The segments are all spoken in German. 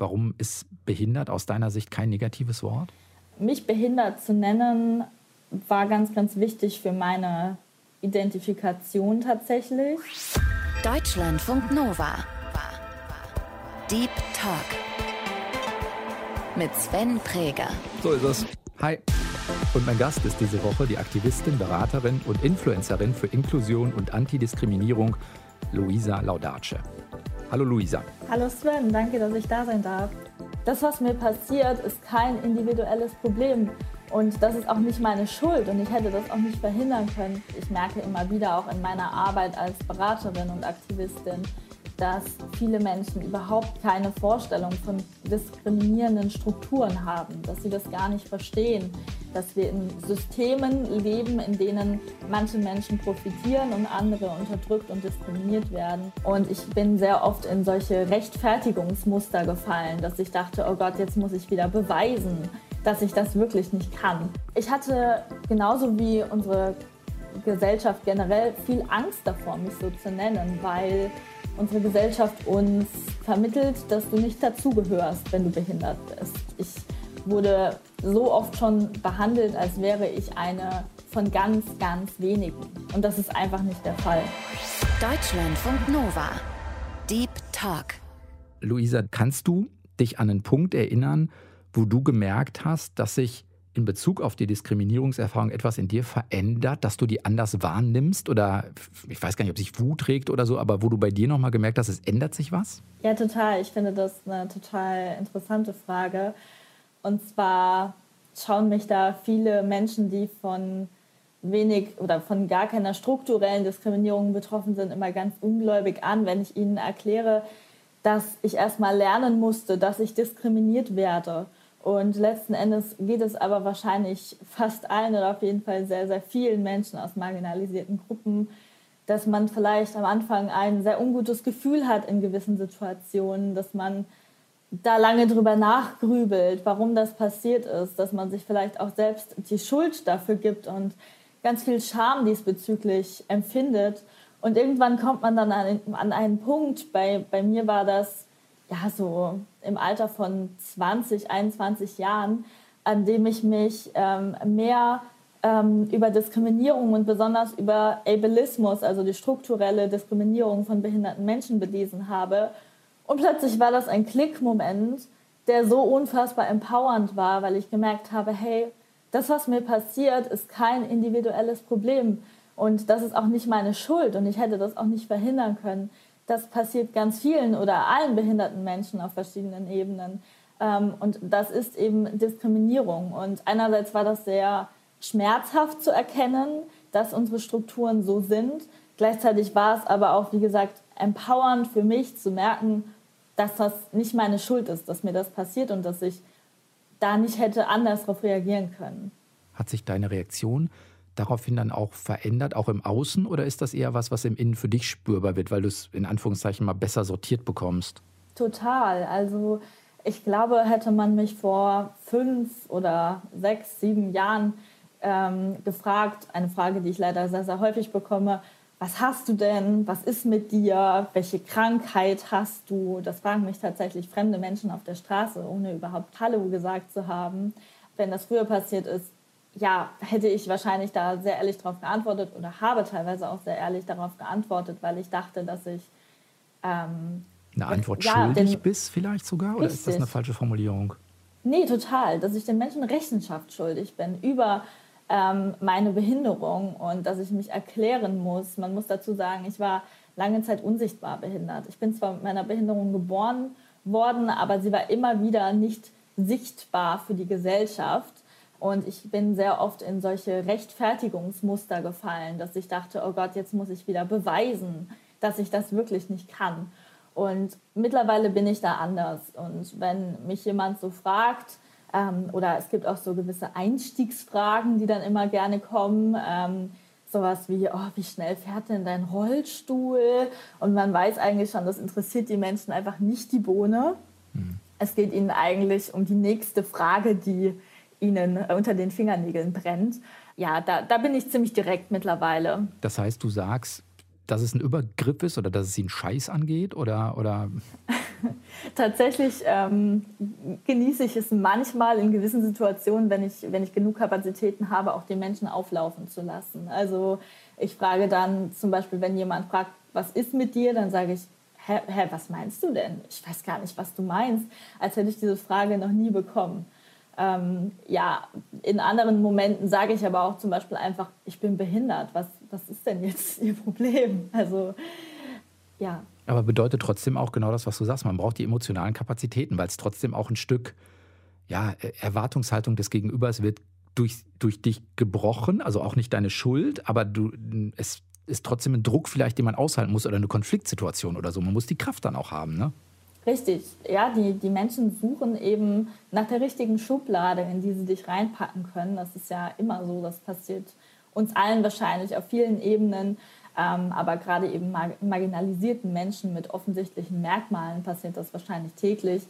Warum ist behindert aus deiner Sicht kein negatives Wort? Mich behindert zu nennen war ganz, ganz wichtig für meine Identifikation tatsächlich. Deutschlandfunk Nova. Deep Talk. Mit Sven Präger. So ist es. Hi. Und mein Gast ist diese Woche die Aktivistin, Beraterin und Influencerin für Inklusion und Antidiskriminierung, Luisa Laudace. Hallo Luisa. Hallo Sven, danke, dass ich da sein darf. Das, was mir passiert, ist kein individuelles Problem. Und das ist auch nicht meine Schuld und ich hätte das auch nicht verhindern können. Ich merke immer wieder auch in meiner Arbeit als Beraterin und Aktivistin, dass viele Menschen überhaupt keine Vorstellung von diskriminierenden Strukturen haben, dass sie das gar nicht verstehen, dass wir in Systemen leben, in denen manche Menschen profitieren und andere unterdrückt und diskriminiert werden. Und ich bin sehr oft in solche Rechtfertigungsmuster gefallen, dass ich dachte, oh Gott, jetzt muss ich wieder beweisen, dass ich das wirklich nicht kann. Ich hatte genauso wie unsere Gesellschaft generell viel Angst davor, mich so zu nennen, weil unsere Gesellschaft uns vermittelt, dass du nicht dazugehörst, wenn du behindert bist. Ich wurde so oft schon behandelt, als wäre ich eine von ganz, ganz wenigen. Und das ist einfach nicht der Fall. Deutschlandfunk Nova. Deep Talk. Luisa, kannst du dich an einen Punkt erinnern, wo du gemerkt hast, dass sich in Bezug auf die Diskriminierungserfahrung etwas in dir verändert, dass du die anders wahrnimmst oder ich weiß gar nicht, ob sich Wut trägt oder so, aber wo du bei dir nochmal gemerkt hast, es ändert sich was? Ja, total. Ich finde das eine total interessante Frage. Und zwar schauen mich da viele Menschen, die von wenig oder von gar keiner strukturellen Diskriminierung betroffen sind, immer ganz ungläubig an, wenn ich ihnen erkläre, dass ich erstmal lernen musste, dass ich diskriminiert werde und letzten Endes geht es aber wahrscheinlich fast allen oder auf jeden Fall sehr, sehr vielen Menschen aus marginalisierten Gruppen, dass man vielleicht am Anfang ein sehr ungutes Gefühl hat in gewissen Situationen, dass man da lange drüber nachgrübelt, warum das passiert ist, dass man sich vielleicht auch selbst die Schuld dafür gibt und ganz viel Scham diesbezüglich empfindet. Und irgendwann kommt man dann an, einen Punkt, bei, bei mir war das, ja, so im Alter von 20, 21 Jahren, an dem ich mich ähm, mehr ähm, über Diskriminierung und besonders über Ableismus, also die strukturelle Diskriminierung von behinderten Menschen belesen habe. Und plötzlich war das ein Klickmoment, der so unfassbar empowernd war, weil ich gemerkt habe, hey, das, was mir passiert, ist kein individuelles Problem. Und das ist auch nicht meine Schuld und ich hätte das auch nicht verhindern können das passiert ganz vielen oder allen behinderten Menschen auf verschiedenen Ebenen. Ähm, und das ist eben Diskriminierung. Und einerseits war das sehr schmerzhaft zu erkennen, dass unsere Strukturen so sind. Gleichzeitig war es aber auch, wie gesagt, empowernd für mich zu merken, dass das nicht meine Schuld ist, dass mir das passiert und dass ich da nicht hätte anders darauf reagieren können. Hat sich deine Reaktion daraufhin dann auch verändert, auch im Außen? Oder ist das eher was, was im Innen für dich spürbar wird, weil du es in Anführungszeichen mal besser sortiert bekommst? Total. Also ich glaube, hätte man mich vor fünf oder sechs, sieben Jahren ähm, gefragt, eine Frage, die ich leider sehr, sehr häufig bekomme, was hast du denn? Was ist mit dir? Welche Krankheit hast du? Das fragen mich tatsächlich fremde Menschen auf der Straße, ohne überhaupt Hallo gesagt zu haben. Wenn das früher passiert ist, ja, hätte ich wahrscheinlich da sehr ehrlich darauf geantwortet oder habe teilweise auch sehr ehrlich darauf geantwortet, weil ich dachte, dass ich ähm, eine Antwort ja, schuldig den, bist vielleicht sogar oder richtig. ist das eine falsche Formulierung? Nee, total, dass ich den Menschen Rechenschaft schuldig bin über ähm, meine Behinderung und dass ich mich erklären muss. Man muss dazu sagen, ich war lange Zeit unsichtbar behindert. Ich bin zwar mit meiner Behinderung geboren worden, aber sie war immer wieder nicht sichtbar für die Gesellschaft. Und ich bin sehr oft in solche Rechtfertigungsmuster gefallen, dass ich dachte, oh Gott, jetzt muss ich wieder beweisen, dass ich das wirklich nicht kann. Und mittlerweile bin ich da anders. Und wenn mich jemand so fragt, ähm, oder es gibt auch so gewisse Einstiegsfragen, die dann immer gerne kommen, ähm, sowas wie, oh, wie schnell fährt denn dein Rollstuhl? Und man weiß eigentlich schon, das interessiert die Menschen einfach nicht die Bohne. Mhm. Es geht ihnen eigentlich um die nächste Frage, die ihnen äh, unter den Fingernägeln brennt. Ja, da, da bin ich ziemlich direkt mittlerweile. Das heißt, du sagst, dass es ein Übergriff ist oder dass es ihnen Scheiß angeht? Oder, oder? Tatsächlich ähm, genieße ich es manchmal in gewissen Situationen, wenn ich, wenn ich genug Kapazitäten habe, auch die Menschen auflaufen zu lassen. Also ich frage dann zum Beispiel, wenn jemand fragt, was ist mit dir, dann sage ich, hä, hä, was meinst du denn? Ich weiß gar nicht, was du meinst, als hätte ich diese Frage noch nie bekommen. Ähm, ja, in anderen Momenten sage ich aber auch zum Beispiel einfach, ich bin behindert. Was, was ist denn jetzt Ihr Problem? Also, ja. Aber bedeutet trotzdem auch genau das, was du sagst. Man braucht die emotionalen Kapazitäten, weil es trotzdem auch ein Stück ja, Erwartungshaltung des Gegenübers wird durch, durch dich gebrochen, also auch nicht deine Schuld, aber du, es ist trotzdem ein Druck vielleicht, den man aushalten muss oder eine Konfliktsituation oder so. Man muss die Kraft dann auch haben, ne? Richtig, ja, die, die Menschen suchen eben nach der richtigen Schublade, in die sie dich reinpacken können. Das ist ja immer so, das passiert uns allen wahrscheinlich auf vielen Ebenen, ähm, aber gerade eben mar marginalisierten Menschen mit offensichtlichen Merkmalen passiert das wahrscheinlich täglich.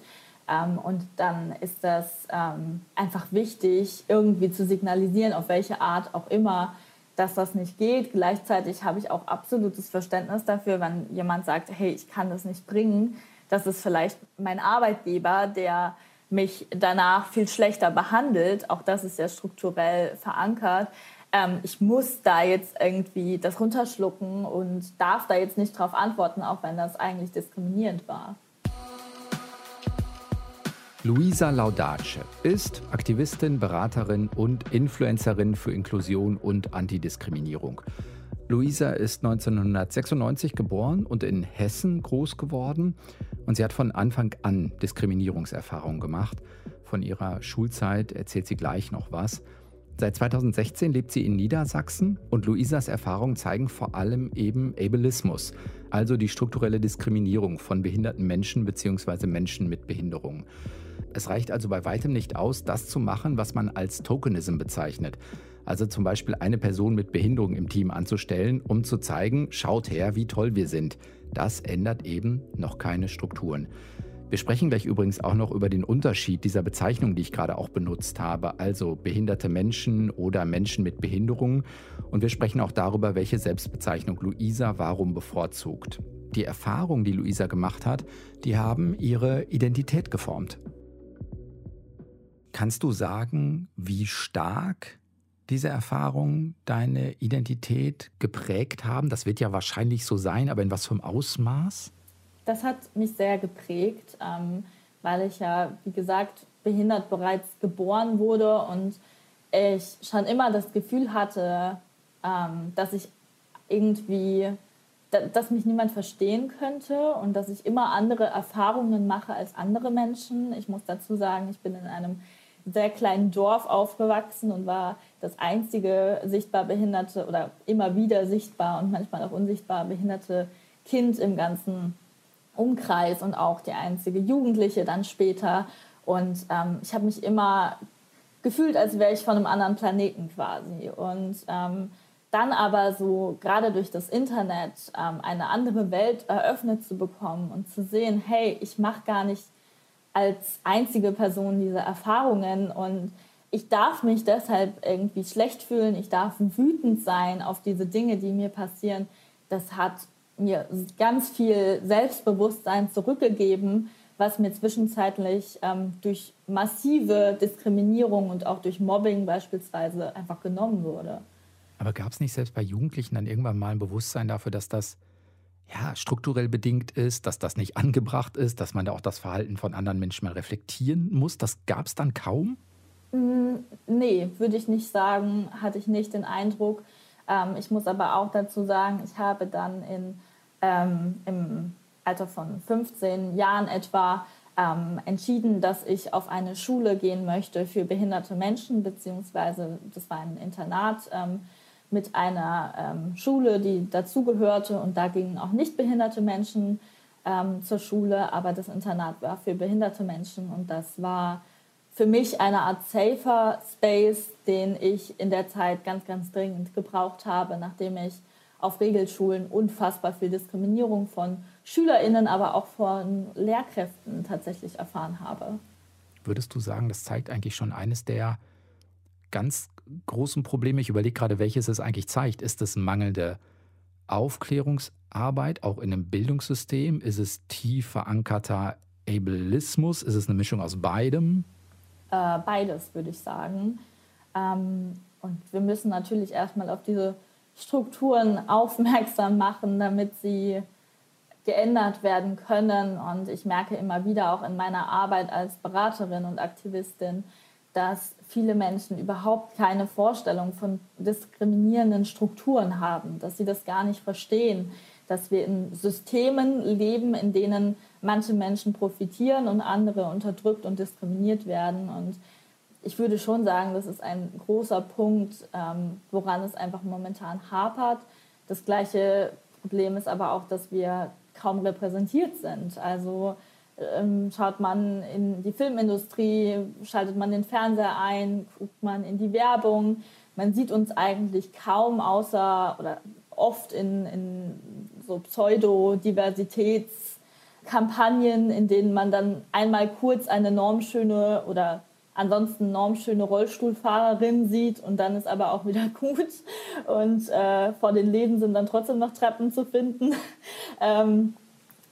Ähm, und dann ist das ähm, einfach wichtig, irgendwie zu signalisieren, auf welche Art auch immer, dass das nicht geht. Gleichzeitig habe ich auch absolutes Verständnis dafür, wenn jemand sagt, hey, ich kann das nicht bringen das ist vielleicht mein Arbeitgeber, der mich danach viel schlechter behandelt. Auch das ist ja strukturell verankert. Ähm, ich muss da jetzt irgendwie das runterschlucken und darf da jetzt nicht darauf antworten, auch wenn das eigentlich diskriminierend war. Luisa Laudace ist Aktivistin, Beraterin und Influencerin für Inklusion und Antidiskriminierung. Luisa ist 1996 geboren und in Hessen groß geworden. Und sie hat von Anfang an Diskriminierungserfahrungen gemacht. Von ihrer Schulzeit erzählt sie gleich noch was. Seit 2016 lebt sie in Niedersachsen und Luisas Erfahrungen zeigen vor allem eben Ableismus, also die strukturelle Diskriminierung von behinderten Menschen bzw. Menschen mit Behinderung. Es reicht also bei weitem nicht aus, das zu machen, was man als Tokenism bezeichnet. Also zum Beispiel eine Person mit Behinderung im Team anzustellen, um zu zeigen, schaut her, wie toll wir sind. Das ändert eben noch keine Strukturen. Wir sprechen gleich übrigens auch noch über den Unterschied dieser Bezeichnung, die ich gerade auch benutzt habe, also behinderte Menschen oder Menschen mit Behinderung. Und wir sprechen auch darüber, welche Selbstbezeichnung Luisa warum bevorzugt. Die Erfahrungen, die Luisa gemacht hat, die haben ihre Identität geformt. Kannst du sagen, wie stark diese Erfahrungen deine Identität geprägt haben? Das wird ja wahrscheinlich so sein, aber in was für einem Ausmaß? Das hat mich sehr geprägt, ähm, weil ich ja, wie gesagt, behindert bereits geboren wurde und ich schon immer das Gefühl hatte, ähm, dass ich irgendwie, dass mich niemand verstehen könnte und dass ich immer andere Erfahrungen mache als andere Menschen. Ich muss dazu sagen, ich bin in einem sehr kleinen Dorf aufgewachsen und war das einzige sichtbar behinderte oder immer wieder sichtbar und manchmal auch unsichtbar behinderte Kind im ganzen Umkreis und auch die einzige Jugendliche dann später. Und ähm, ich habe mich immer gefühlt, als wäre ich von einem anderen Planeten quasi. Und ähm, dann aber so gerade durch das Internet ähm, eine andere Welt eröffnet zu bekommen und zu sehen, hey, ich mache gar nicht als einzige Person diese Erfahrungen und ich darf mich deshalb irgendwie schlecht fühlen, ich darf wütend sein auf diese Dinge, die mir passieren. Das hat mir ganz viel Selbstbewusstsein zurückgegeben, was mir zwischenzeitlich ähm, durch massive Diskriminierung und auch durch Mobbing beispielsweise einfach genommen wurde. Aber gab es nicht selbst bei Jugendlichen dann irgendwann mal ein Bewusstsein dafür, dass das ja, strukturell bedingt ist, dass das nicht angebracht ist, dass man da auch das Verhalten von anderen Menschen mal reflektieren muss? Das gab es dann kaum? Mm, nee, würde ich nicht sagen, hatte ich nicht den Eindruck. Ähm, ich muss aber auch dazu sagen, ich habe dann in, ähm, im Alter von 15 Jahren etwa ähm, entschieden, dass ich auf eine Schule gehen möchte für behinderte Menschen, beziehungsweise das war ein Internat ähm, mit einer ähm, Schule, die dazugehörte und da gingen auch nicht behinderte Menschen ähm, zur Schule, aber das Internat war für behinderte Menschen und das war für mich eine Art safer Space, den ich in der Zeit ganz, ganz dringend gebraucht habe, nachdem ich auf Regelschulen unfassbar viel Diskriminierung von SchülerInnen, aber auch von Lehrkräften tatsächlich erfahren habe. Würdest du sagen, das zeigt eigentlich schon eines der ganz großen Probleme, ich überlege gerade, welches es eigentlich zeigt, ist das mangelnde Aufklärungsarbeit, auch in einem Bildungssystem? Ist es tief verankerter Ableismus? Ist es eine Mischung aus beidem? Äh, beides, würde ich sagen. Ähm, und wir müssen natürlich erstmal auf diese Strukturen aufmerksam machen, damit sie geändert werden können. Und ich merke immer wieder auch in meiner Arbeit als Beraterin und Aktivistin, dass viele Menschen überhaupt keine Vorstellung von diskriminierenden Strukturen haben, dass sie das gar nicht verstehen, dass wir in Systemen leben, in denen manche Menschen profitieren und andere unterdrückt und diskriminiert werden. Und ich würde schon sagen, das ist ein großer Punkt, ähm, woran es einfach momentan hapert. Das gleiche Problem ist aber auch, dass wir kaum repräsentiert sind. Also ähm, schaut man in die Filmindustrie, schaltet man den Fernseher ein, guckt man in die Werbung. Man sieht uns eigentlich kaum außer oder oft in, in so Pseudo-Diversitätskampagnen, in denen man dann einmal kurz eine normschöne oder ansonsten normschöne Rollstuhlfahrerin sieht und dann ist aber auch wieder gut. Und äh, vor den Läden sind dann trotzdem noch Treppen zu finden. ähm,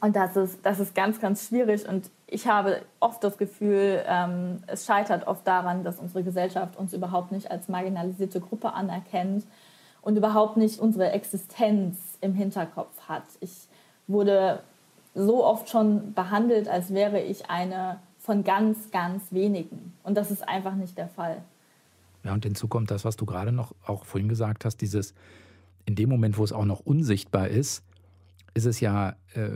und das ist, das ist ganz, ganz schwierig. Und ich habe oft das Gefühl, ähm, es scheitert oft daran, dass unsere Gesellschaft uns überhaupt nicht als marginalisierte Gruppe anerkennt und überhaupt nicht unsere Existenz im Hinterkopf hat. Ich wurde so oft schon behandelt, als wäre ich eine von ganz, ganz wenigen. Und das ist einfach nicht der Fall. Ja, und hinzu kommt das, was du gerade noch auch vorhin gesagt hast, dieses, in dem Moment, wo es auch noch unsichtbar ist, ist es ja äh,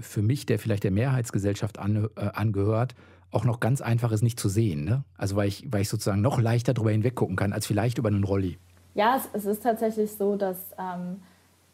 für mich, der vielleicht der Mehrheitsgesellschaft an, äh, angehört, auch noch ganz einfach ist, nicht zu sehen. Ne? Also weil ich, weil ich sozusagen noch leichter darüber hinweggucken kann, als vielleicht über einen Rolli. Ja, es, es ist tatsächlich so, dass ähm,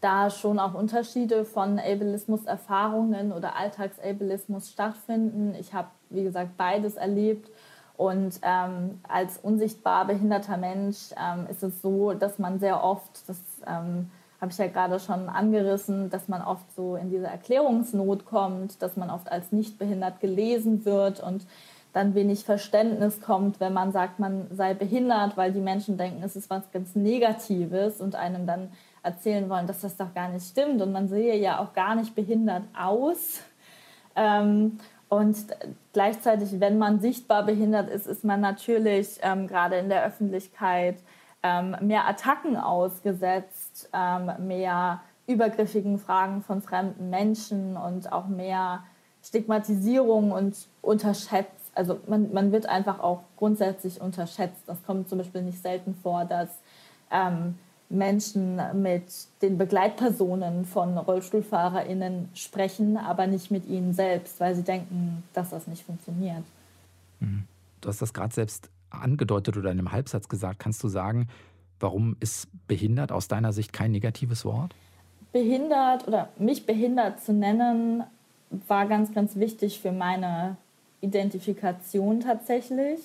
da schon auch Unterschiede von Ableismus-Erfahrungen oder Alltagsableismus stattfinden. Ich habe, wie gesagt, beides erlebt. Und ähm, als unsichtbar behinderter Mensch ähm, ist es so, dass man sehr oft, das ähm, habe ich ja gerade schon angerissen, dass man oft so in diese Erklärungsnot kommt, dass man oft als nicht behindert gelesen wird und dann wenig Verständnis kommt, wenn man sagt, man sei behindert, weil die Menschen denken, es ist was ganz Negatives und einem dann erzählen wollen, dass das doch gar nicht stimmt und man sehe ja auch gar nicht behindert aus. Ähm, und gleichzeitig, wenn man sichtbar behindert ist, ist man natürlich ähm, gerade in der Öffentlichkeit ähm, mehr Attacken ausgesetzt, ähm, mehr übergriffigen Fragen von fremden Menschen und auch mehr Stigmatisierung und unterschätzt. Also man, man wird einfach auch grundsätzlich unterschätzt. Das kommt zum Beispiel nicht selten vor, dass ähm, Menschen mit den Begleitpersonen von RollstuhlfahrerInnen sprechen, aber nicht mit ihnen selbst, weil sie denken, dass das nicht funktioniert. Mhm. Du hast das gerade selbst angedeutet oder in einem Halbsatz gesagt. Kannst du sagen, warum ist behindert aus deiner Sicht kein negatives Wort? Behindert oder mich behindert zu nennen, war ganz, ganz wichtig für meine Identifikation tatsächlich.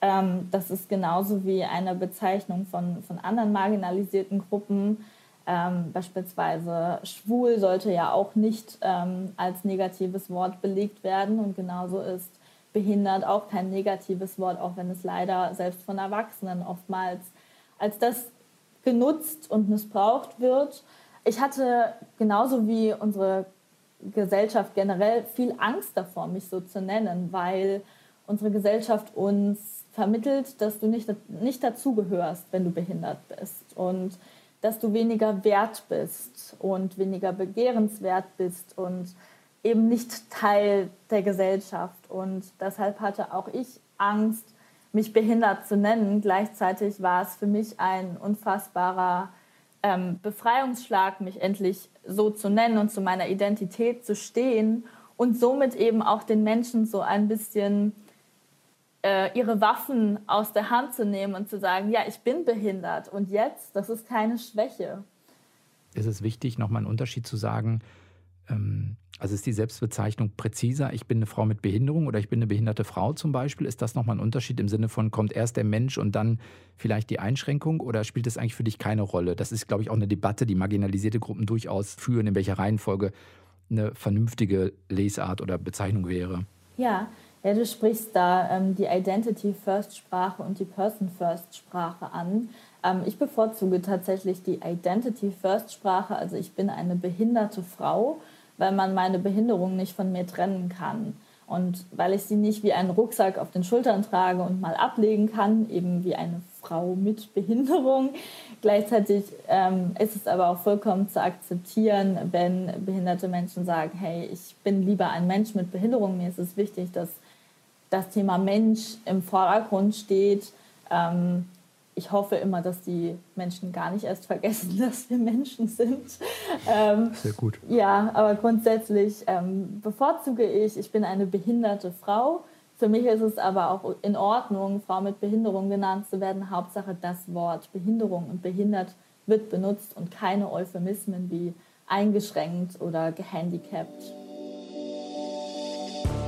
Ähm, das ist genauso wie eine Bezeichnung von, von anderen marginalisierten Gruppen. Ähm, beispielsweise schwul sollte ja auch nicht ähm, als negatives Wort belegt werden und genauso ist behindert auch kein negatives Wort, auch wenn es leider selbst von Erwachsenen oftmals als das genutzt und missbraucht wird. Ich hatte genauso wie unsere Gesellschaft generell viel Angst davor, mich so zu nennen, weil unsere Gesellschaft uns vermittelt, dass du nicht, nicht dazugehörst, wenn du behindert bist und dass du weniger wert bist und weniger begehrenswert bist und eben nicht Teil der Gesellschaft. Und deshalb hatte auch ich Angst, mich behindert zu nennen. Gleichzeitig war es für mich ein unfassbarer ähm, Befreiungsschlag, mich endlich so zu nennen und zu meiner Identität zu stehen und somit eben auch den Menschen so ein bisschen äh, ihre Waffen aus der Hand zu nehmen und zu sagen, ja, ich bin behindert und jetzt, das ist keine Schwäche. Ist es wichtig, nochmal einen Unterschied zu sagen, ähm, also ist die Selbstbezeichnung präziser, ich bin eine Frau mit Behinderung oder ich bin eine behinderte Frau zum Beispiel? Ist das nochmal ein Unterschied im Sinne von, kommt erst der Mensch und dann vielleicht die Einschränkung oder spielt das eigentlich für dich keine Rolle? Das ist, glaube ich, auch eine Debatte, die marginalisierte Gruppen durchaus führen, in welcher Reihenfolge eine vernünftige Lesart oder Bezeichnung wäre. Ja, ja du sprichst da ähm, die Identity-First-Sprache und die Person-First-Sprache an. Ähm, ich bevorzuge tatsächlich die Identity First Sprache, also ich bin eine behinderte Frau, weil man meine Behinderung nicht von mir trennen kann. Und weil ich sie nicht wie einen Rucksack auf den Schultern trage und mal ablegen kann, eben wie eine Frau mit Behinderung. Gleichzeitig ähm, ist es aber auch vollkommen zu akzeptieren, wenn behinderte Menschen sagen, hey, ich bin lieber ein Mensch mit Behinderung. Mir ist es wichtig, dass das Thema Mensch im Vordergrund steht. Ähm, ich hoffe immer, dass die Menschen gar nicht erst vergessen, dass wir Menschen sind. Ähm, Sehr gut. Ja, aber grundsätzlich ähm, bevorzuge ich, ich bin eine behinderte Frau. Für mich ist es aber auch in Ordnung, Frau mit Behinderung genannt zu werden. Hauptsache das Wort Behinderung und behindert wird benutzt und keine Euphemismen wie eingeschränkt oder gehandicapt.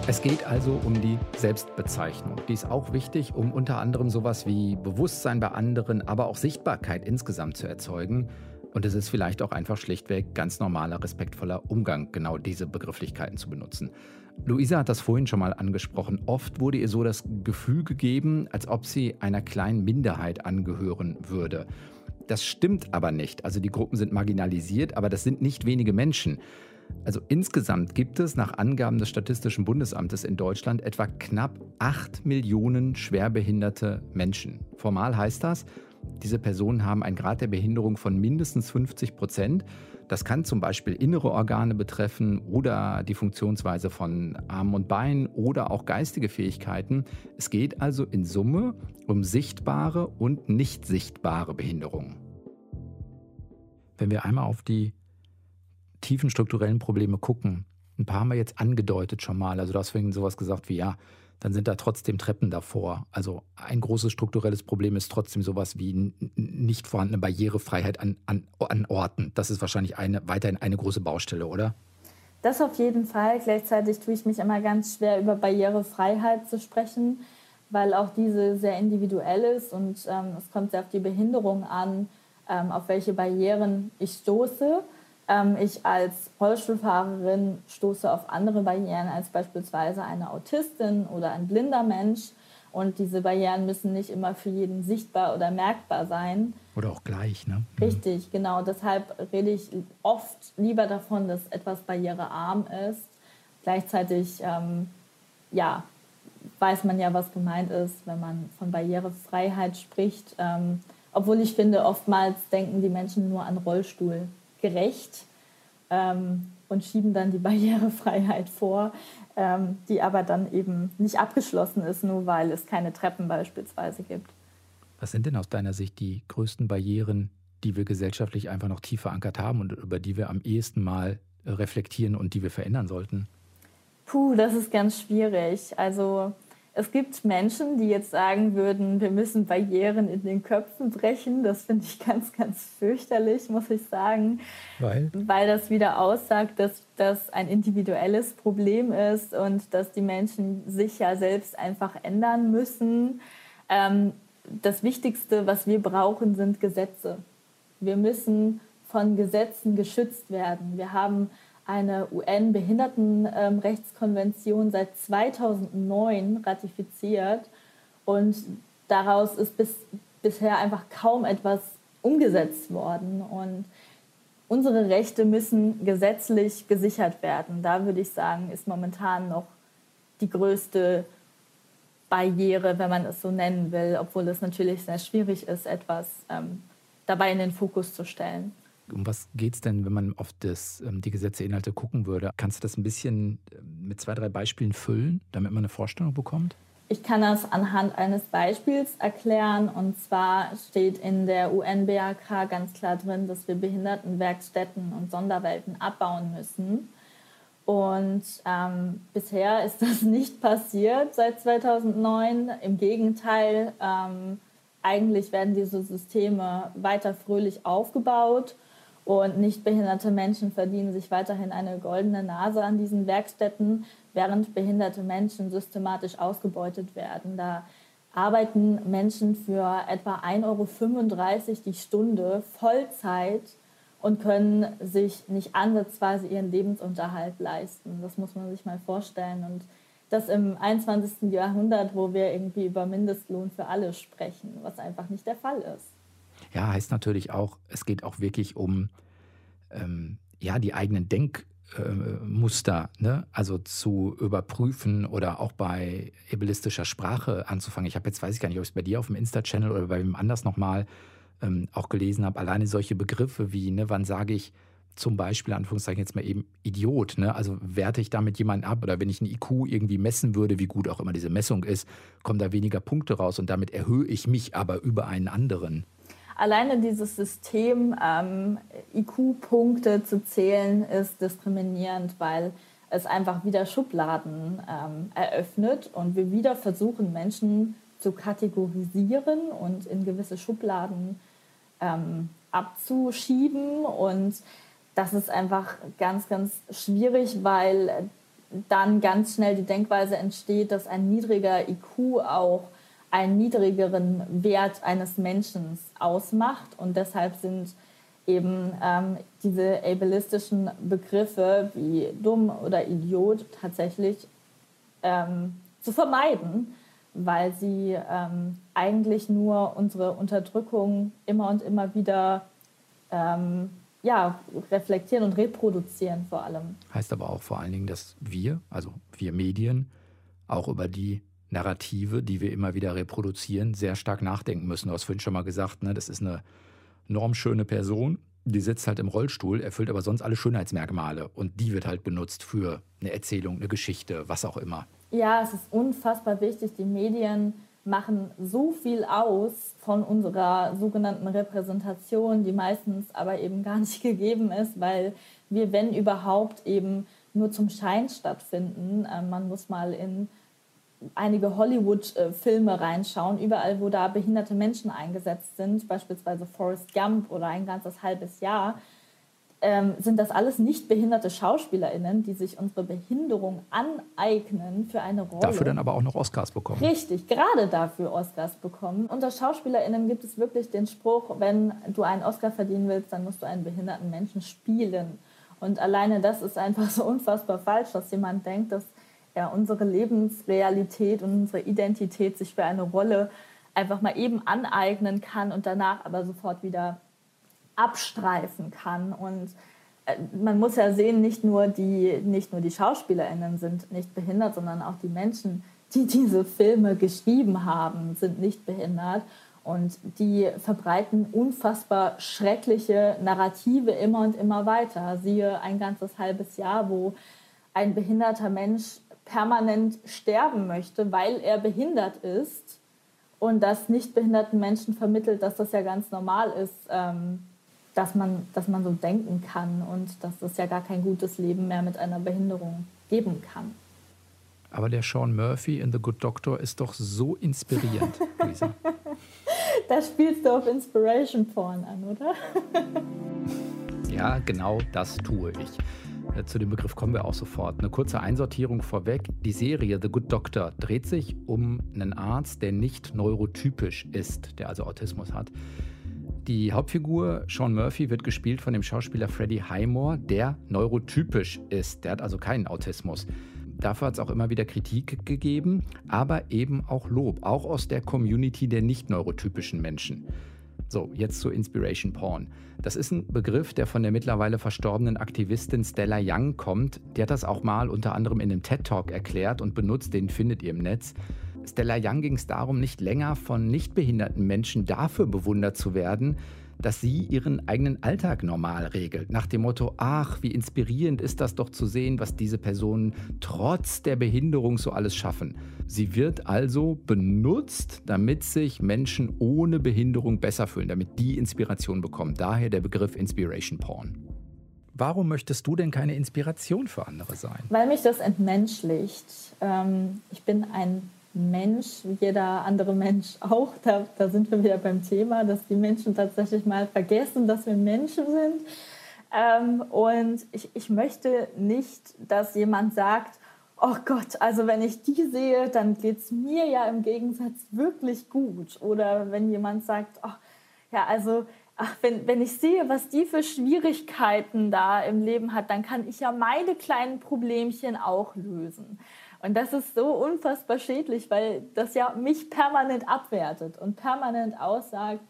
Es geht also um die Selbstbezeichnung. Die ist auch wichtig, um unter anderem sowas wie Bewusstsein bei anderen, aber auch Sichtbarkeit insgesamt zu erzeugen. Und es ist vielleicht auch einfach schlichtweg ganz normaler, respektvoller Umgang, genau diese Begrifflichkeiten zu benutzen. Luisa hat das vorhin schon mal angesprochen. Oft wurde ihr so das Gefühl gegeben, als ob sie einer kleinen Minderheit angehören würde. Das stimmt aber nicht. Also die Gruppen sind marginalisiert, aber das sind nicht wenige Menschen. Also insgesamt gibt es nach Angaben des Statistischen Bundesamtes in Deutschland etwa knapp 8 Millionen schwerbehinderte Menschen. Formal heißt das, diese Personen haben einen Grad der Behinderung von mindestens 50 Prozent. Das kann zum Beispiel innere Organe betreffen oder die Funktionsweise von Armen und Beinen oder auch geistige Fähigkeiten. Es geht also in Summe um sichtbare und nicht sichtbare Behinderungen. Wenn wir einmal auf die tiefen strukturellen Probleme gucken, ein paar haben wir jetzt angedeutet schon mal. Also du hast vorhin sowas gesagt wie, ja, dann sind da trotzdem Treppen davor. Also ein großes strukturelles Problem ist trotzdem sowas wie nicht vorhandene Barrierefreiheit an, an, an Orten. Das ist wahrscheinlich eine, weiterhin eine große Baustelle, oder? Das auf jeden Fall. Gleichzeitig tue ich mich immer ganz schwer, über Barrierefreiheit zu sprechen, weil auch diese sehr individuell ist und ähm, es kommt sehr auf die Behinderung an, ähm, auf welche Barrieren ich stoße. Ähm, ich als Rollstuhlfahrerin stoße auf andere Barrieren als beispielsweise eine Autistin oder ein blinder Mensch. Und diese Barrieren müssen nicht immer für jeden sichtbar oder merkbar sein. Oder auch gleich, ne? Mhm. Richtig, genau. Deshalb rede ich oft lieber davon, dass etwas barrierearm ist. Gleichzeitig, ähm, ja, weiß man ja, was gemeint ist, wenn man von Barrierefreiheit spricht. Ähm, obwohl ich finde, oftmals denken die Menschen nur an Rollstuhl gerecht ähm, und schieben dann die Barrierefreiheit vor, ähm, die aber dann eben nicht abgeschlossen ist, nur weil es keine Treppen beispielsweise gibt. Was sind denn aus deiner Sicht die größten Barrieren, die wir gesellschaftlich einfach noch tief verankert haben und über die wir am ehesten mal reflektieren und die wir verändern sollten? Puh, das ist ganz schwierig. Also es gibt Menschen, die jetzt sagen würden, wir müssen Barrieren in den Köpfen brechen. Das finde ich ganz, ganz fürchterlich, muss ich sagen. Weil? Weil das wieder aussagt, dass das ein individuelles Problem ist und dass die Menschen sich ja selbst einfach ändern müssen. Ähm, das Wichtigste, was wir brauchen, sind Gesetze. Wir müssen von Gesetzen geschützt werden. Wir haben eine UN-Behindertenrechtskonvention seit 2009 ratifiziert und daraus ist bis, bisher einfach kaum etwas umgesetzt worden. Und unsere Rechte müssen gesetzlich gesichert werden. Da würde ich sagen, ist momentan noch die größte Barriere, wenn man es so nennen will, obwohl es natürlich sehr schwierig ist, etwas ähm, dabei in den Fokus zu stellen. Um was geht es denn, wenn man auf das, ähm, die Gesetzeinhalte gucken würde? Kannst du das ein bisschen ähm, mit zwei, drei Beispielen füllen, damit man eine Vorstellung bekommt? Ich kann das anhand eines Beispiels erklären. Und zwar steht in der UN-BAK ganz klar drin, dass wir Behindertenwerkstätten und Sonderwelten abbauen müssen. Und ähm, bisher ist das nicht passiert seit 2009. Im Gegenteil, ähm, eigentlich werden diese Systeme weiter fröhlich aufgebaut und nichtbehinderte Menschen verdienen sich weiterhin eine goldene Nase an diesen Werkstätten, während behinderte Menschen systematisch ausgebeutet werden. Da arbeiten Menschen für etwa 1,35 Euro die Stunde Vollzeit und können sich nicht ansatzweise ihren Lebensunterhalt leisten. Das muss man sich mal vorstellen. Und das im 21. Jahrhundert, wo wir irgendwie über Mindestlohn für alle sprechen, was einfach nicht der Fall ist. Ja, heißt natürlich auch, es geht auch wirklich um ähm, ja, die eigenen Denkmuster, äh, ne? also zu überprüfen oder auch bei ableistischer Sprache anzufangen. Ich habe jetzt, weiß ich gar nicht, ob ich es bei dir auf dem Insta-Channel oder bei wem anders nochmal ähm, auch gelesen habe, alleine solche Begriffe wie, ne, wann sage ich zum Beispiel, Anführungszeichen jetzt mal eben Idiot, ne? also werte ich damit jemanden ab oder wenn ich ein IQ irgendwie messen würde, wie gut auch immer diese Messung ist, kommen da weniger Punkte raus und damit erhöhe ich mich aber über einen anderen alleine dieses System, ähm, IQ-Punkte zu zählen, ist diskriminierend, weil es einfach wieder Schubladen ähm, eröffnet und wir wieder versuchen, Menschen zu kategorisieren und in gewisse Schubladen ähm, abzuschieben. Und das ist einfach ganz, ganz schwierig, weil dann ganz schnell die Denkweise entsteht, dass ein niedriger IQ auch einen niedrigeren Wert eines Menschen ausmacht. Und deshalb sind eben ähm, diese ableistischen Begriffe wie dumm oder Idiot tatsächlich ähm, zu vermeiden, weil sie ähm, eigentlich nur unsere Unterdrückung immer und immer wieder ähm, ja, reflektieren und reproduzieren vor allem. Heißt aber auch vor allen Dingen, dass wir, also wir Medien, auch über die Narrative, die wir immer wieder reproduzieren, sehr stark nachdenken müssen. Du hast vorhin schon mal gesagt, ne, das ist eine normschöne Person, die sitzt halt im Rollstuhl, erfüllt aber sonst alle Schönheitsmerkmale und die wird halt benutzt für eine Erzählung, eine Geschichte, was auch immer. Ja, es ist unfassbar wichtig. Die Medien machen so viel aus von unserer sogenannten Repräsentation, die meistens aber eben gar nicht gegeben ist, weil wir, wenn überhaupt, eben nur zum Schein stattfinden. Ähm, man muss mal in einige Hollywood-Filme reinschauen, überall, wo da behinderte Menschen eingesetzt sind, beispielsweise Forrest Gump oder ein ganzes halbes Jahr, ähm, sind das alles nicht behinderte SchauspielerInnen, die sich unsere Behinderung aneignen für eine Rolle. Dafür dann aber auch noch Oscars bekommen. Richtig, gerade dafür Oscars bekommen. Unter SchauspielerInnen gibt es wirklich den Spruch, wenn du einen Oscar verdienen willst, dann musst du einen behinderten Menschen spielen. Und alleine das ist einfach so unfassbar falsch, dass jemand denkt, dass ja, unsere Lebensrealität und unsere Identität sich für eine Rolle einfach mal eben aneignen kann und danach aber sofort wieder abstreifen kann. Und äh, man muss ja sehen, nicht nur die, nicht nur die SchauspielerInnen sind nicht behindert, sondern auch die Menschen, die diese Filme geschrieben haben, sind nicht behindert. Und die verbreiten unfassbar schreckliche Narrative immer und immer weiter. Siehe ein ganzes halbes Jahr, wo ein behinderter Mensch permanent sterben möchte, weil er behindert ist und das nicht behinderten Menschen vermittelt, dass das ja ganz normal ist, ähm, dass, man, dass man so denken kann und dass es ja gar kein gutes Leben mehr mit einer Behinderung geben kann. Aber der Sean Murphy in The Good Doctor ist doch so inspirierend, Lisa. da spielst du auf Inspiration Porn an, oder? ja, genau das tue ich. Äh, zu dem Begriff kommen wir auch sofort. Eine kurze Einsortierung vorweg. Die Serie The Good Doctor dreht sich um einen Arzt, der nicht neurotypisch ist, der also Autismus hat. Die Hauptfigur Sean Murphy wird gespielt von dem Schauspieler Freddie Highmore, der neurotypisch ist. Der hat also keinen Autismus. Dafür hat es auch immer wieder Kritik gegeben, aber eben auch Lob, auch aus der Community der nicht neurotypischen Menschen. So, jetzt zu Inspiration Porn. Das ist ein Begriff, der von der mittlerweile verstorbenen Aktivistin Stella Young kommt. Die hat das auch mal unter anderem in einem TED Talk erklärt und benutzt, den findet ihr im Netz. Stella Young ging es darum, nicht länger von nichtbehinderten Menschen dafür bewundert zu werden, dass sie ihren eigenen Alltag normal regelt. Nach dem Motto, ach, wie inspirierend ist das doch zu sehen, was diese Personen trotz der Behinderung so alles schaffen. Sie wird also benutzt, damit sich Menschen ohne Behinderung besser fühlen, damit die Inspiration bekommen. Daher der Begriff Inspiration Porn. Warum möchtest du denn keine Inspiration für andere sein? Weil mich das entmenschlicht. Ähm, ich bin ein Mensch, wie jeder andere Mensch auch. Da, da sind wir wieder beim Thema, dass die Menschen tatsächlich mal vergessen, dass wir Menschen sind. Ähm, und ich, ich möchte nicht, dass jemand sagt, oh Gott, also wenn ich die sehe, dann geht es mir ja im Gegensatz wirklich gut. Oder wenn jemand sagt, oh, ja, also ach, wenn, wenn ich sehe, was die für Schwierigkeiten da im Leben hat, dann kann ich ja meine kleinen Problemchen auch lösen. Und das ist so unfassbar schädlich, weil das ja mich permanent abwertet und permanent aussagt,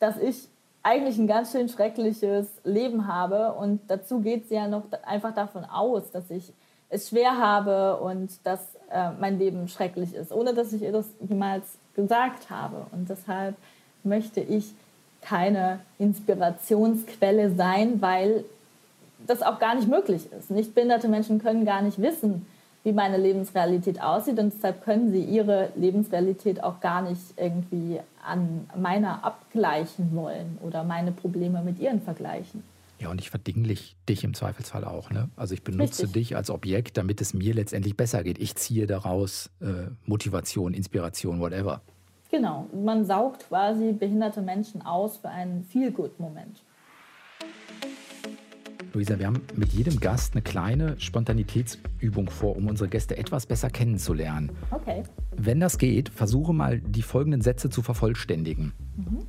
dass ich eigentlich ein ganz schön schreckliches Leben habe. Und dazu geht es ja noch einfach davon aus, dass ich es schwer habe und dass äh, mein Leben schrecklich ist, ohne dass ich ihr das jemals gesagt habe. Und deshalb möchte ich keine Inspirationsquelle sein, weil das auch gar nicht möglich ist. Nicht behinderte Menschen können gar nicht wissen, wie meine Lebensrealität aussieht und deshalb können sie ihre Lebensrealität auch gar nicht irgendwie an meiner abgleichen wollen oder meine Probleme mit ihren vergleichen. Ja, und ich verdinglich dich im Zweifelsfall auch. Ne? Also ich benutze Richtig. dich als Objekt, damit es mir letztendlich besser geht. Ich ziehe daraus äh, Motivation, Inspiration, whatever. Genau, man saugt quasi behinderte Menschen aus für einen Feel-Good-Moment. Luisa, wir haben mit jedem Gast eine kleine Spontanitätsübung vor, um unsere Gäste etwas besser kennenzulernen. Okay. Wenn das geht, versuche mal die folgenden Sätze zu vervollständigen. Mhm.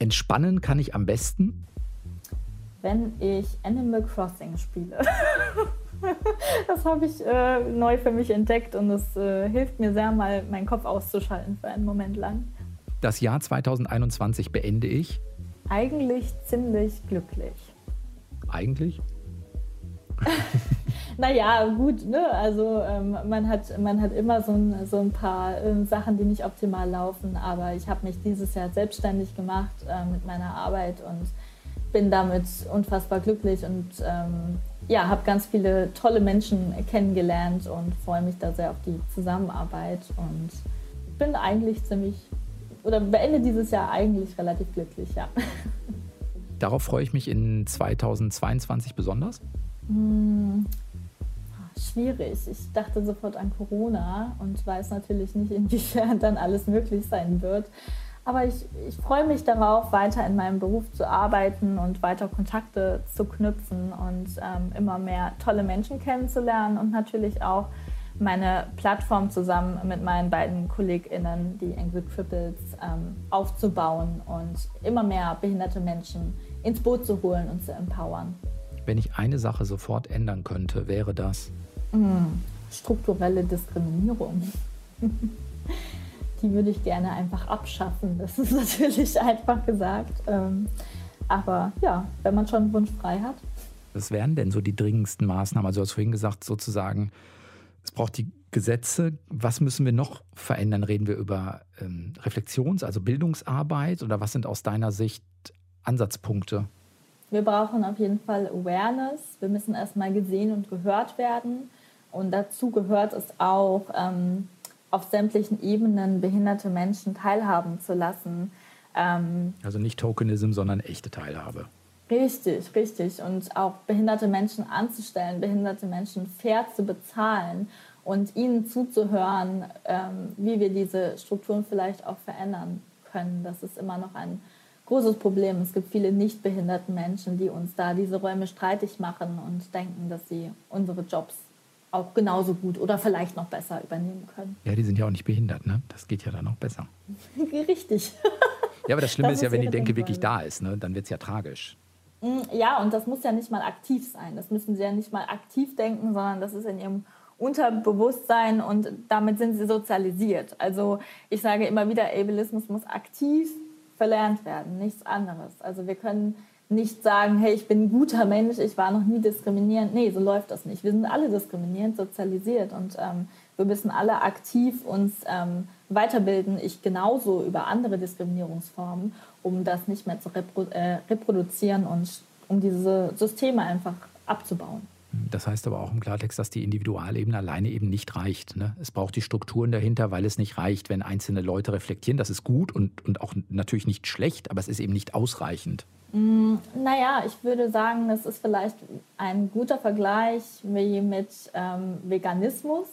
Entspannen kann ich am besten, wenn ich Animal Crossing spiele. das habe ich äh, neu für mich entdeckt und es äh, hilft mir sehr, mal meinen Kopf auszuschalten für einen Moment lang. Das Jahr 2021 beende ich. Eigentlich ziemlich glücklich. Eigentlich? naja, gut, ne? Also ähm, man, hat, man hat immer so ein, so ein paar äh, Sachen, die nicht optimal laufen, aber ich habe mich dieses Jahr selbstständig gemacht äh, mit meiner Arbeit und bin damit unfassbar glücklich und ähm, ja, habe ganz viele tolle Menschen kennengelernt und freue mich da sehr auf die Zusammenarbeit und bin eigentlich ziemlich oder beende dieses Jahr eigentlich relativ glücklich, ja. Darauf freue ich mich in 2022 besonders? Hm, schwierig. Ich dachte sofort an Corona und weiß natürlich nicht, inwiefern dann alles möglich sein wird. Aber ich, ich freue mich darauf, weiter in meinem Beruf zu arbeiten und weiter Kontakte zu knüpfen und ähm, immer mehr tolle Menschen kennenzulernen und natürlich auch meine Plattform zusammen mit meinen beiden KollegInnen, die Angry Cripples, ähm, aufzubauen und immer mehr behinderte Menschen ins Boot zu holen und zu empowern. Wenn ich eine Sache sofort ändern könnte, wäre das? Mm, strukturelle Diskriminierung. die würde ich gerne einfach abschaffen. Das ist natürlich einfach gesagt. Ähm, aber ja, wenn man schon einen Wunsch frei hat. Was wären denn so die dringendsten Maßnahmen? Also du hast vorhin gesagt, sozusagen, es braucht die Gesetze. Was müssen wir noch verändern? Reden wir über ähm, Reflexions-, also Bildungsarbeit oder was sind aus deiner Sicht Ansatzpunkte? Wir brauchen auf jeden Fall Awareness. Wir müssen erstmal gesehen und gehört werden. Und dazu gehört es auch, ähm, auf sämtlichen Ebenen behinderte Menschen teilhaben zu lassen. Ähm, also nicht Tokenism, sondern echte Teilhabe. Richtig, richtig. Und auch behinderte Menschen anzustellen, behinderte Menschen fair zu bezahlen und ihnen zuzuhören, ähm, wie wir diese Strukturen vielleicht auch verändern können. Das ist immer noch ein großes Problem. Es gibt viele nicht behinderten Menschen, die uns da diese Räume streitig machen und denken, dass sie unsere Jobs auch genauso gut oder vielleicht noch besser übernehmen können. Ja, die sind ja auch nicht behindert, ne? Das geht ja dann noch besser. Richtig. Ja, aber das Schlimme das ist ja, wenn die Denke wirklich da ist, ne? dann wird es ja tragisch. Mm, ja, und das muss ja nicht mal aktiv sein. Das müssen sie ja nicht mal aktiv denken, sondern das ist in ihrem Unterbewusstsein und damit sind sie sozialisiert. Also ich sage immer wieder, Ableismus muss aktiv verlernt werden, nichts anderes. Also wir können nicht sagen, hey, ich bin ein guter Mensch, ich war noch nie diskriminierend. Nee, so läuft das nicht. Wir sind alle diskriminierend sozialisiert und ähm, wir müssen alle aktiv uns ähm, weiterbilden. Ich genauso über andere Diskriminierungsformen, um das nicht mehr zu repro äh, reproduzieren und um diese Systeme einfach abzubauen. Das heißt aber auch im Klartext, dass die Individualebene alleine eben nicht reicht. Ne? Es braucht die Strukturen dahinter, weil es nicht reicht, wenn einzelne Leute reflektieren. Das ist gut und, und auch natürlich nicht schlecht, aber es ist eben nicht ausreichend. Mm, naja, ich würde sagen, das ist vielleicht ein guter Vergleich wie mit ähm, Veganismus.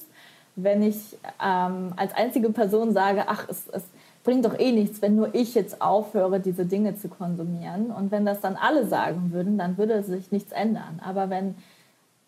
Wenn ich ähm, als einzige Person sage, ach, es, es bringt doch eh nichts, wenn nur ich jetzt aufhöre, diese Dinge zu konsumieren. Und wenn das dann alle sagen würden, dann würde sich nichts ändern. Aber wenn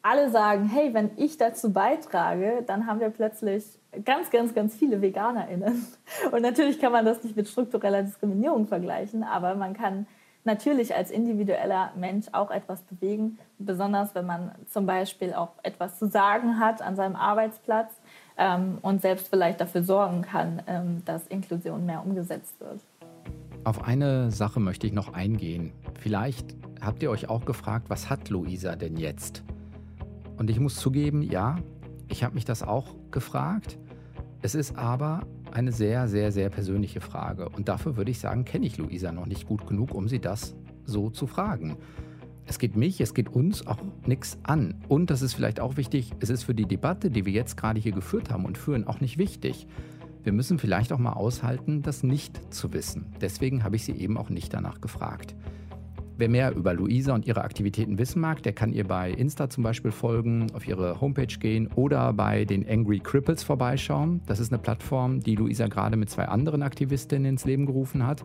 alle sagen, hey, wenn ich dazu beitrage, dann haben wir plötzlich ganz, ganz, ganz viele VeganerInnen. Und natürlich kann man das nicht mit struktureller Diskriminierung vergleichen, aber man kann natürlich als individueller Mensch auch etwas bewegen, besonders wenn man zum Beispiel auch etwas zu sagen hat an seinem Arbeitsplatz ähm, und selbst vielleicht dafür sorgen kann, ähm, dass Inklusion mehr umgesetzt wird. Auf eine Sache möchte ich noch eingehen. Vielleicht habt ihr euch auch gefragt, was hat Luisa denn jetzt? Und ich muss zugeben, ja, ich habe mich das auch gefragt. Es ist aber eine sehr, sehr, sehr persönliche Frage. Und dafür würde ich sagen, kenne ich Luisa noch nicht gut genug, um sie das so zu fragen. Es geht mich, es geht uns auch nichts an. Und das ist vielleicht auch wichtig, es ist für die Debatte, die wir jetzt gerade hier geführt haben und führen, auch nicht wichtig. Wir müssen vielleicht auch mal aushalten, das nicht zu wissen. Deswegen habe ich sie eben auch nicht danach gefragt. Wer mehr über Luisa und ihre Aktivitäten wissen mag, der kann ihr bei Insta zum Beispiel folgen, auf ihre Homepage gehen oder bei den Angry Cripples vorbeischauen. Das ist eine Plattform, die Luisa gerade mit zwei anderen Aktivistinnen ins Leben gerufen hat.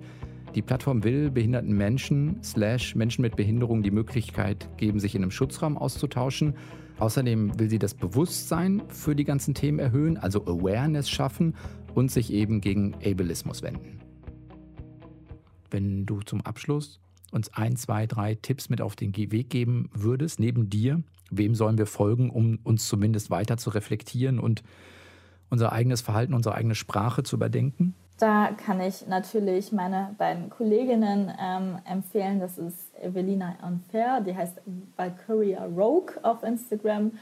Die Plattform will behinderten Menschen slash Menschen mit Behinderung die Möglichkeit geben, sich in einem Schutzraum auszutauschen. Außerdem will sie das Bewusstsein für die ganzen Themen erhöhen, also Awareness schaffen und sich eben gegen Ableismus wenden. Wenn du zum Abschluss uns ein, zwei, drei Tipps mit auf den Weg geben würdest, neben dir, wem sollen wir folgen, um uns zumindest weiter zu reflektieren und unser eigenes Verhalten, unsere eigene Sprache zu überdenken? Da kann ich natürlich meine beiden Kolleginnen ähm, empfehlen. Das ist Evelina Unfair, die heißt Valkyria Rogue auf Instagram.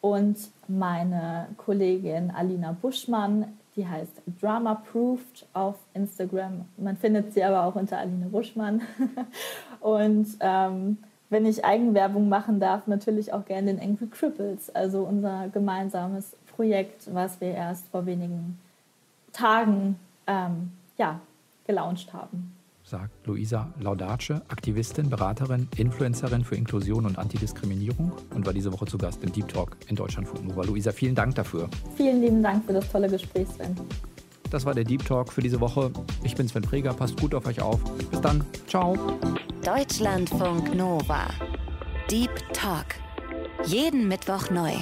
Und meine Kollegin Alina Buschmann, die heißt Drama Proofed auf Instagram. Man findet sie aber auch unter Aline Buschmann. Und ähm, wenn ich Eigenwerbung machen darf, natürlich auch gerne den Angry Cripples, also unser gemeinsames Projekt, was wir erst vor wenigen Tagen ähm, ja, gelauncht haben sagt Luisa Laudace, Aktivistin, Beraterin, Influencerin für Inklusion und Antidiskriminierung und war diese Woche zu Gast im Deep Talk in Deutschlandfunk Nova. Luisa, vielen Dank dafür. Vielen lieben Dank für das tolle Gespräch, Sven. Das war der Deep Talk für diese Woche. Ich bin Sven Preger, passt gut auf euch auf. Bis dann. Ciao. Deutschlandfunk Nova. Deep Talk. Jeden Mittwoch neu.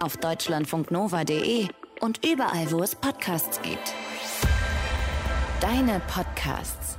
Auf deutschlandfunknova.de und überall, wo es Podcasts gibt. Deine Podcasts.